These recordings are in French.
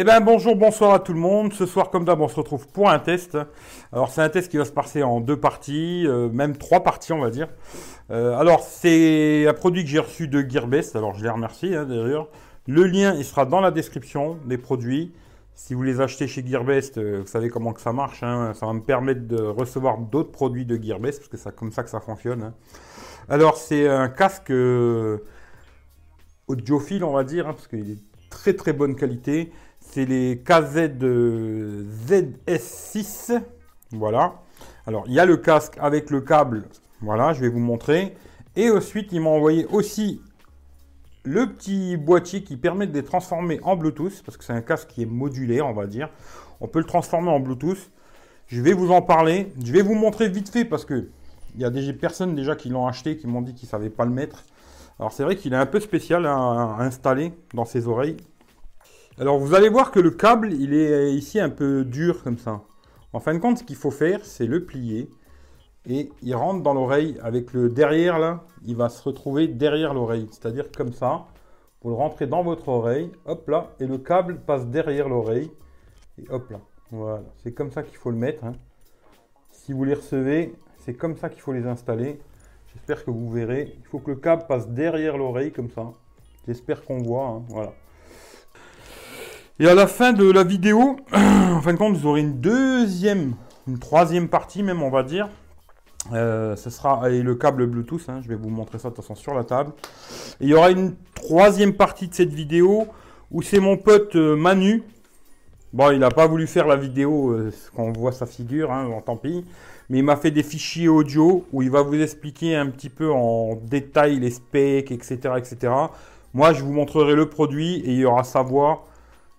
Eh ben bonjour, bonsoir à tout le monde. Ce soir, comme d'hab, on se retrouve pour un test. Alors c'est un test qui va se passer en deux parties, euh, même trois parties, on va dire. Euh, alors c'est un produit que j'ai reçu de Gearbest. Alors je les remercie hein, d'ailleurs. Le lien, il sera dans la description des produits. Si vous les achetez chez Gearbest, euh, vous savez comment que ça marche. hein. Ça va me permettre de recevoir d'autres produits de Gearbest parce que c'est comme ça que ça fonctionne. hein. Alors c'est un casque audiophile, on va dire, parce qu'il est très très bonne qualité. C'est les KZ euh, ZS6. Voilà. Alors, il y a le casque avec le câble. Voilà, je vais vous montrer. Et ensuite, il m'a envoyé aussi le petit boîtier qui permet de les transformer en Bluetooth. Parce que c'est un casque qui est modulaire, on va dire. On peut le transformer en Bluetooth. Je vais vous en parler. Je vais vous montrer vite fait parce que il y a des personnes déjà qui l'ont acheté, qui m'ont dit qu'ils ne savaient pas le mettre. Alors c'est vrai qu'il est un peu spécial à installer dans ses oreilles. Alors vous allez voir que le câble, il est ici un peu dur comme ça. En fin de compte, ce qu'il faut faire, c'est le plier. Et il rentre dans l'oreille avec le derrière là, il va se retrouver derrière l'oreille. C'est-à-dire comme ça. Vous le rentrez dans votre oreille, hop là, et le câble passe derrière l'oreille. Et hop là. Voilà. C'est comme ça qu'il faut le mettre. hein. Si vous les recevez, c'est comme ça qu'il faut les installer. J'espère que vous verrez. Il faut que le câble passe derrière l'oreille comme ça. J'espère qu'on voit. hein. Voilà. Et à la fin de la vidéo, en fin de compte, vous aurez une deuxième, une troisième partie même, on va dire. Euh, ce sera et le câble Bluetooth. hein, je vais vous montrer ça de toute façon sur la table. Il y aura une troisième partie de cette vidéo où c'est mon pote euh, Manu. Bon, il n'a pas voulu faire la vidéo euh, qu'on voit sa figure, hein, tant pis. Mais il m'a fait des fichiers audio où il va vous expliquer un petit peu en détail les specs, etc., etc. Moi, je vous montrerai le produit et il y aura sa voix.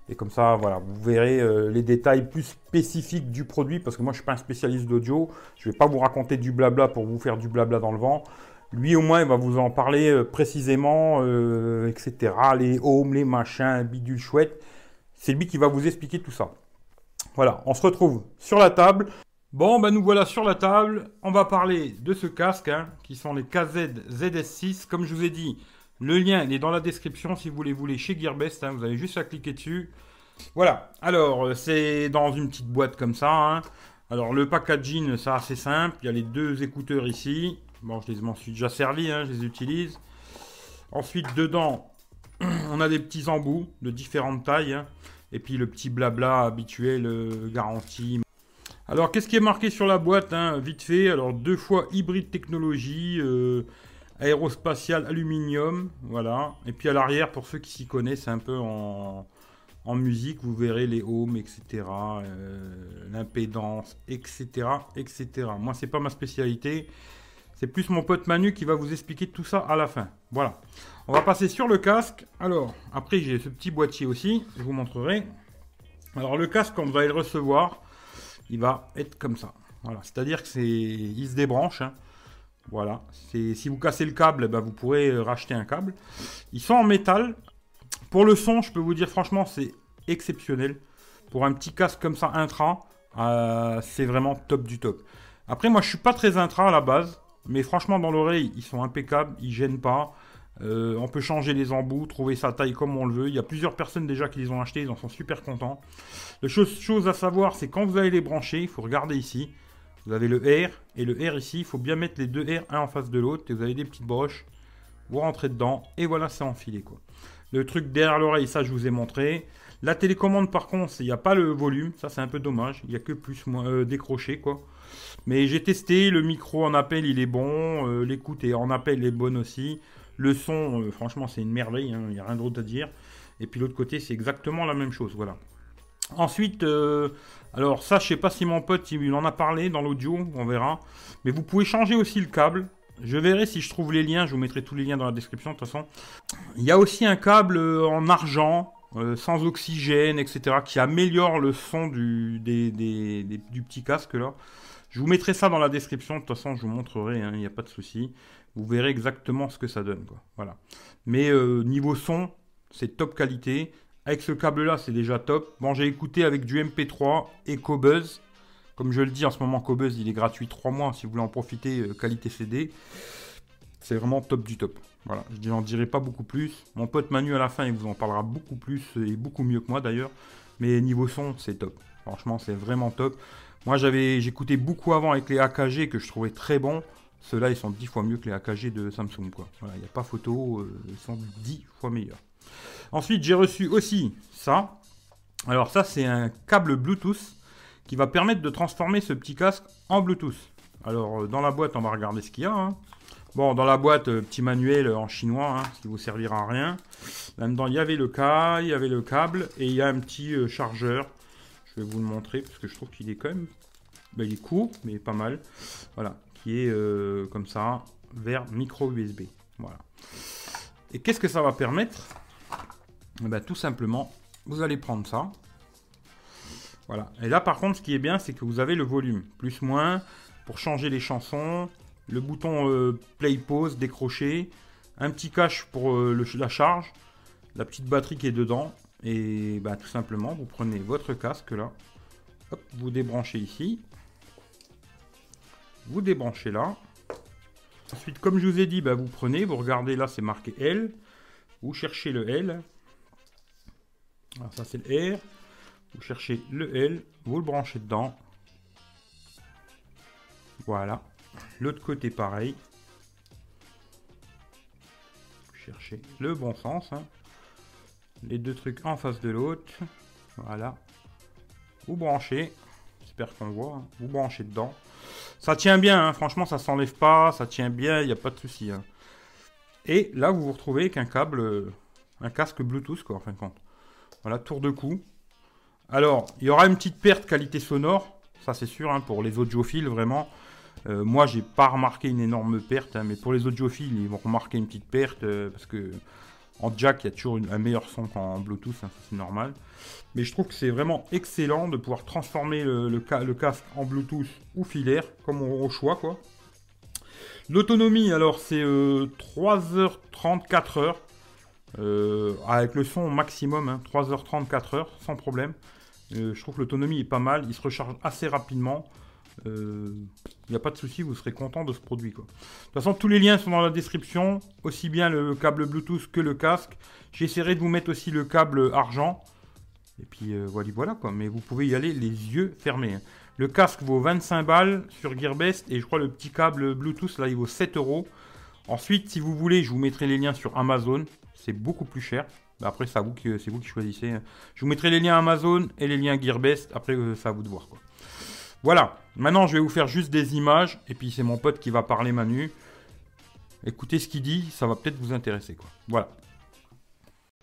Et comme ça, voilà, vous verrez euh, les détails plus spécifiques du produit, parce que moi, je suis pas un spécialiste d'audio. Je vais pas vous raconter du blabla pour vous faire du blabla dans le vent. Lui, au moins, il va vous en parler euh, précisément, euh, etc. Les homes, les machins, bidule chouette. C'est lui qui va vous expliquer tout ça. Voilà, on se retrouve sur la table. Bon, ben nous voilà sur la table. On va parler de ce casque, hein, qui sont les KZ ZS6. Comme je vous ai dit, le lien est dans la description si vous voulez vous chez Gearbest. hein, vous avez juste à cliquer dessus. Voilà. Alors, euh, c'est dans une petite boîte comme ça. hein. Alors, le packaging, c'est assez simple. Il y a les deux écouteurs ici. Bon, je les m'en suis déjà servi, hein, je les utilise. Ensuite, dedans, on a des petits embouts de différentes tailles. hein. Et puis le petit blabla habituel, euh, garantie. Alors, qu'est-ce qui est marqué sur la boîte Vite fait, alors deux fois hybride technologie, euh, aérospatial aluminium, voilà. Et puis à l'arrière, pour ceux qui s'y connaissent un peu en, en musique, vous verrez les ohms, etc., euh, l'impédance, etc., etc. Moi, c'est pas ma spécialité. C'est plus mon pote Manu qui va vous expliquer tout ça à la fin. Voilà. On va passer sur le casque. Alors, après, j'ai ce petit boîtier aussi. Je vous montrerai. Alors, le casque, quand vous allez le recevoir, il va être comme ça. Voilà. C'est-à-dire que c'est, il se débranche. hein. Voilà. C'est, si vous cassez le câble, ben, vous pourrez euh, racheter un câble. Ils sont en métal. Pour le son, je peux vous dire franchement, c'est exceptionnel. Pour un petit casque comme ça intra, euh, c'est vraiment top du top. Après, moi, je suis pas très intra à la base. Mais franchement, dans l'oreille, ils sont impeccables, ils gênent pas. Euh, on peut changer les embouts, trouver sa taille comme on le veut. Il y a plusieurs personnes déjà qui les ont achetés, ils en sont super contents. La chose, à savoir, c'est quand vous allez les brancher, il faut regarder ici. Vous avez le R et le R ici. Il faut bien mettre les deux R un en face de l'autre. Et vous avez des petites broches. Vous rentrez dedans et voilà, c'est enfilé. Le truc derrière l'oreille, ça je vous ai montré. La télécommande par contre, il n'y a pas le volume. Ça c'est un peu dommage. Il n'y a que plus moins euh, décroché quoi. Mais j'ai testé, le micro en appel il est bon, euh, l'écoute en appel est bonne aussi. Le son, euh, franchement, c'est une merveille, hein, il n'y a rien d'autre à dire. Et puis l'autre côté, c'est exactement la même chose, voilà. Ensuite, euh, alors ça, je sais pas si mon pote il en a parlé dans l'audio, on verra. Mais vous pouvez changer aussi le câble. Je verrai si je trouve les liens, je vous mettrai tous les liens dans la description de toute façon. Il y a aussi un câble euh, en argent, euh, sans oxygène, etc., qui améliore le son du, petit casque là. Je vous mettrai ça dans la description, de toute façon je vous montrerai, hein, il n'y a pas de souci. Vous verrez exactement ce que ça donne. Voilà. Mais euh, niveau son, c'est top qualité. Avec ce câble-là, c'est déjà top. Bon, j'ai écouté avec du MP3 et Cobuzz. Comme je le dis, en ce moment, Cobuzz, il est gratuit 3 mois. Si vous voulez en profiter, euh, qualité CD. C'est vraiment top du top. Voilà, je n'en dirai pas beaucoup plus. Mon pote Manu, à la fin, il vous en parlera beaucoup plus et beaucoup mieux que moi d'ailleurs. Mais niveau son, c'est top. Franchement, c'est vraiment top. Moi, j'avais, j'écoutais beaucoup avant avec les AKG que je trouvais très bons. Ceux-là, ils sont 10 fois mieux que les AKG de Samsung. Il n'y a pas photo, euh, ils sont 10 fois meilleurs. Ensuite, j'ai reçu aussi ça. Alors ça, c'est un câble Bluetooth qui va permettre de transformer ce petit casque en Bluetooth. Alors, euh, dans la boîte, on va regarder ce qu'il y a. Hein. Bon, dans la boîte, euh, petit manuel en chinois, hein, ce qui vous servira à rien. Là-dedans, il y avait le cas, il y avait le câble, et il y a un petit chargeur. Je vais vous le montrer, parce que je trouve qu'il est quand même... Ben, il est court, mais pas mal. Voilà, qui est euh, comme ça, vers micro USB. Voilà. Et qu'est-ce que ça va permettre? Eh ben, Tout simplement, vous allez prendre ça. Voilà. Et là, par contre, ce qui est bien, c'est que vous avez le volume. Plus, moins, pour changer les chansons. Le bouton euh, play, pause, décrocher. Un petit cache pour euh, la charge. La petite batterie qui est dedans. Et bah, tout simplement, vous prenez votre casque là. vous débranchez ici vous débranchez là. Ensuite, comme je vous ai dit, bah, vous prenez, vous regardez là, c'est marqué L. Vous cherchez le L. Alors ça, c'est le R. Vous cherchez le L, vous le branchez dedans. Voilà. L'autre côté, pareil. Vous cherchez le bon sens. Hein. Les deux trucs en face de l'autre. Voilà. Vous branchez. J'espère qu'on voit. Hein. Vous branchez dedans. Ça tient bien, hein. franchement, ça s'enlève pas, ça tient bien, il n'y a pas de souci. Et là, vous vous retrouvez avec un câble, euh, un casque Bluetooth, quoi, en fin de compte. Voilà, tour de cou. Alors, il y aura une petite perte qualité sonore, ça c'est sûr, hein, pour les audiophiles, vraiment. Euh, moi, j'ai pas remarqué une énorme perte, mais pour les audiophiles, ils vont remarquer une petite perte, euh, parce que en jack, il y a toujours un meilleur son qu'en Bluetooth, hein, c'est normal. Mais je trouve que c'est vraiment excellent de pouvoir transformer le, casque en Bluetooth ou filaire, comme au, choix. quoi. L'autonomie, alors, c'est 3h30, 4h. Euh, avec le son maximum, 3h30, 4h, sans problème. Euh, je trouve que l'autonomie est pas mal, il se recharge assez rapidement. Il euh, n'y a pas de souci, vous serez content de ce produit. De toute façon, tous les liens sont dans la description, aussi bien le câble Bluetooth que le casque. J'essaierai de vous mettre aussi le câble argent. Et puis voilà, voilà. Mais vous pouvez y aller les yeux fermés. Hein. Le casque vaut 25 balles sur Gearbest et je crois le petit câble Bluetooth là il vaut 7 euros. Ensuite, si vous voulez, je vous mettrai les liens sur Amazon. C'est beaucoup plus cher. Après, c'est vous, qui, vous qui choisissez. Je vous mettrai les liens Amazon et les liens Gearbest. Après, euh, c'est à vous de voir. Voilà, maintenant je vais vous faire juste des images, et puis c'est mon pote qui va parler Manu. Écoutez ce qu'il dit, ça va peut-être vous intéresser. Voilà.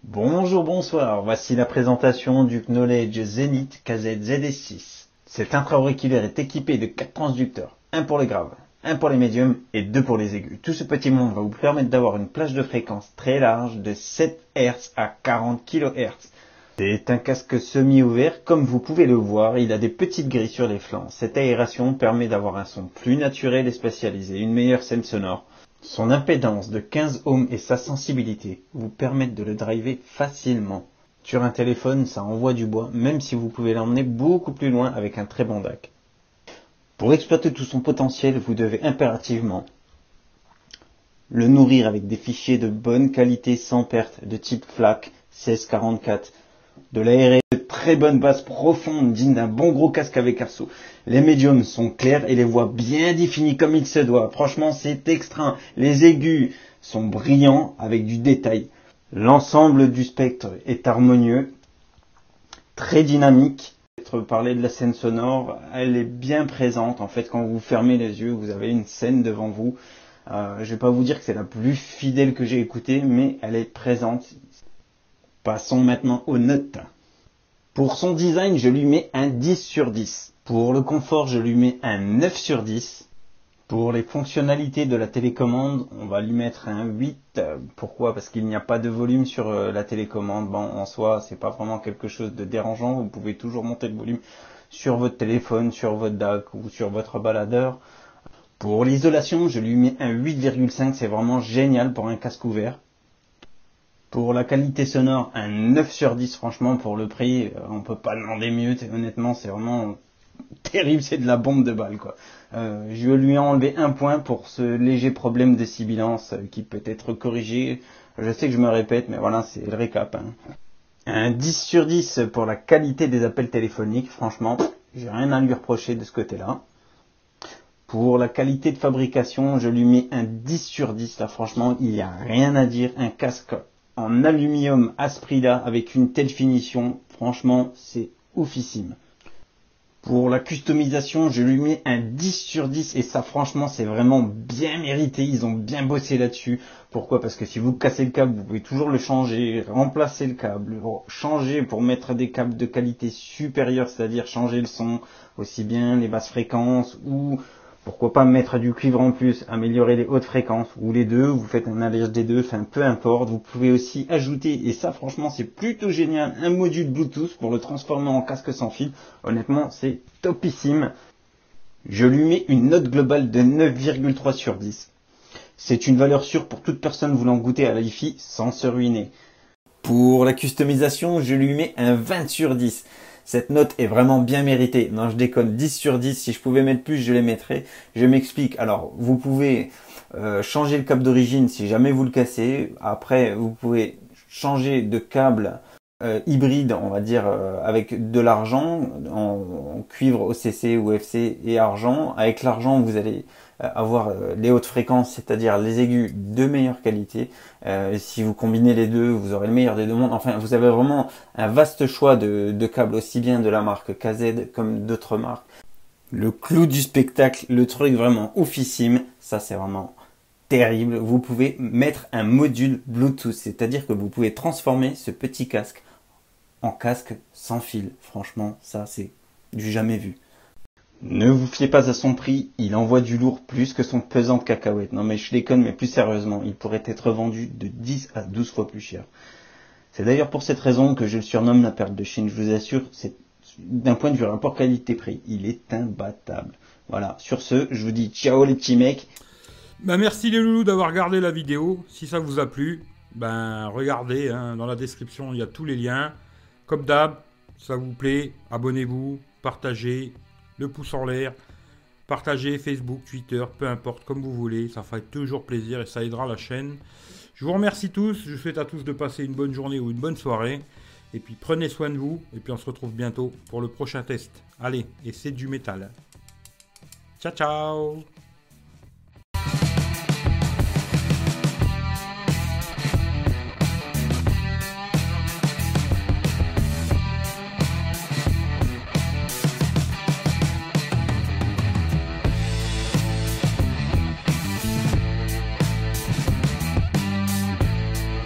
Bonjour, bonsoir, voici la présentation du Knowledge Zenith KZ-ZS6. Cet intra-auriculaire est équipé de 4 transducteurs, un pour les graves, un pour les médiums et deux pour les aigus. Tout ce petit monde va vous permettre d'avoir une plage de fréquence très large de 7 Hz à 40 kHz c'est un casque semi-ouvert, comme vous pouvez le voir, il a des petites grilles sur les flancs. Cette aération permet d'avoir un son plus naturel et spécialisé, une meilleure scène sonore. Son impédance de 15 ohms et sa sensibilité vous permettent de le driver facilement. Sur un téléphone, ça envoie du bois, même si vous pouvez l'emmener beaucoup plus loin avec un très bon DAC. Pour exploiter tout son potentiel, vous devez impérativement le nourrir avec des fichiers de bonne qualité sans perte de type FLAC 1644 de l'aéré de très bonne basse profonde, digne d'un bon gros casque avec arceau. Les médiums sont clairs et les voix bien définies comme il se doit. Franchement, c'est extra. Les aigus sont brillants avec du détail. L'ensemble du spectre est harmonieux, très dynamique. Parler de la scène sonore, elle est bien présente. En fait, quand vous fermez les yeux, vous avez une scène devant vous. Euh, je vais pas vous dire que c'est la plus fidèle que j'ai écoutée, mais elle est présente. Passons maintenant aux notes. Pour son design, je lui mets un 10 sur 10. Pour le confort, je lui mets un 9 sur 10. Pour les fonctionnalités de la télécommande, on va lui mettre un 8. Pourquoi? Parce qu'il n'y a pas de volume sur euh, la télécommande. Bon, en soi, c'est pas vraiment quelque chose de dérangeant. Vous pouvez toujours monter le volume sur votre téléphone, sur votre DAC ou sur votre baladeur. Pour l'isolation, je lui mets un 8,5. C'est vraiment génial pour un casque ouvert. Pour la qualité sonore, un 9 sur 10 franchement pour le prix, euh, on peut pas demander mieux, honnêtement c'est vraiment terrible, c'est de la bombe de balle quoi. Euh, je lui ai enlevé un point pour ce léger problème de sibilance euh, qui peut être corrigé. Je sais que je me répète, mais voilà, c'est le récap. Hein. Un 10 sur 10 pour la qualité des appels téléphoniques. Franchement, j'ai rien à lui reprocher de ce côté-là. Pour la qualité de fabrication, je lui mets un 10 sur 10. Là, franchement, il n'y a rien à dire. Un casque en aluminium à ce prix-là, avec une telle finition, franchement, c'est oufissime. Pour la customisation, je lui mets un 10 sur 10 et ça franchement c'est vraiment bien mérité, ils ont bien bossé là-dessus. Pourquoi? Parce que si vous cassez le câble, vous pouvez toujours le changer, remplacer le câble, changer pour mettre des câbles de qualité supérieure, c'est-à-dire changer le son, aussi bien les basses fréquences ou pourquoi pas mettre du cuivre en plus, améliorer les hautes fréquences, ou les deux, vous faites un allège des deux, enfin peu importe. Vous pouvez aussi ajouter, et ça franchement c'est plutôt génial, un module Bluetooth pour le transformer en casque sans fil. Honnêtement c'est topissime. Je lui mets une note globale de 9,3 sur 10. C'est une valeur sûre pour toute personne voulant goûter à la sans se ruiner. Pour la customisation, je lui mets un 20 sur 10. Cette note est vraiment bien méritée. Non, je déconne. 10 sur 10. Si je pouvais mettre plus, je les mettrais. Je m'explique. Alors, vous pouvez euh, changer le câble d'origine si jamais vous le cassez. Après, vous pouvez changer de câble euh, hybride, on va dire, euh, avec de l'argent, en, cuivre OCC ou FC et argent. Avec l'argent, vous allez euh, avoir les hautes fréquences, c'est-à-dire les aigus de meilleure qualité. si vous combinez les deux, vous aurez le meilleur des deux mondes. Enfin, vous avez vraiment un vaste choix de, de câbles, aussi bien de la marque KZ comme d'autres marques. Le clou du spectacle, le truc vraiment oufissime, ça c'est vraiment terrible. Vous pouvez mettre un module Bluetooth, c'est-à-dire que vous pouvez transformer ce petit casque en casque sans fil. Franchement, ça c'est du jamais vu. Ne vous fiez pas à son prix, il envoie du lourd plus que son pesant de cacahuètes. Non mais je déconne, mais plus sérieusement, il pourrait être vendu de 10 à 12 fois plus cher. C'est d'ailleurs pour cette raison que je le surnomme la perle de Chine. Je vous assure, c'est d'un point de vue rapport qualité-prix, il est imbattable. Voilà, sur ce, je vous dis ciao les petits mecs. Bah merci les loulous d'avoir regardé la vidéo. Si ça vous a plu, ben regardez, hein, dans la description il y a tous les liens. Comme d'hab, ça vous plaît, abonnez-vous, partagez, le pouce en l'air, partagez Facebook, Twitter, peu importe, comme vous voulez, ça fait toujours plaisir et ça aidera la chaîne. Je vous remercie tous, je souhaite à tous de passer une bonne journée ou une bonne soirée. Et puis prenez soin de vous, et puis on se retrouve bientôt pour le prochain test. Allez, et c'est du métal. Ciao ciao